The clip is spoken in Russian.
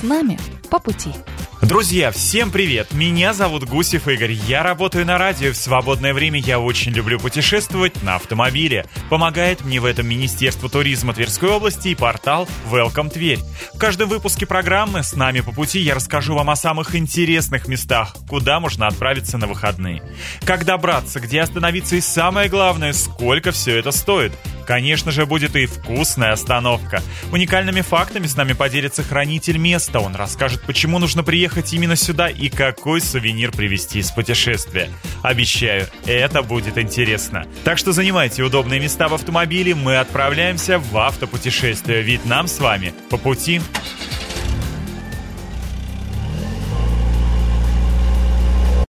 с нами по пути. Друзья, всем привет! Меня зовут Гусев Игорь. Я работаю на радио. В свободное время я очень люблю путешествовать на автомобиле. Помогает мне в этом Министерство туризма Тверской области и портал Welcome Тверь. В каждом выпуске программы «С нами по пути» я расскажу вам о самых интересных местах, куда можно отправиться на выходные. Как добраться, где остановиться и самое главное, сколько все это стоит. Конечно же, будет и вкусная остановка. Уникальными фактами с нами поделится хранитель места. Он расскажет, почему нужно приехать именно сюда и какой сувенир привезти из путешествия. Обещаю, это будет интересно. Так что занимайте удобные места в автомобиле, мы отправляемся в автопутешествие, ведь нам с вами по пути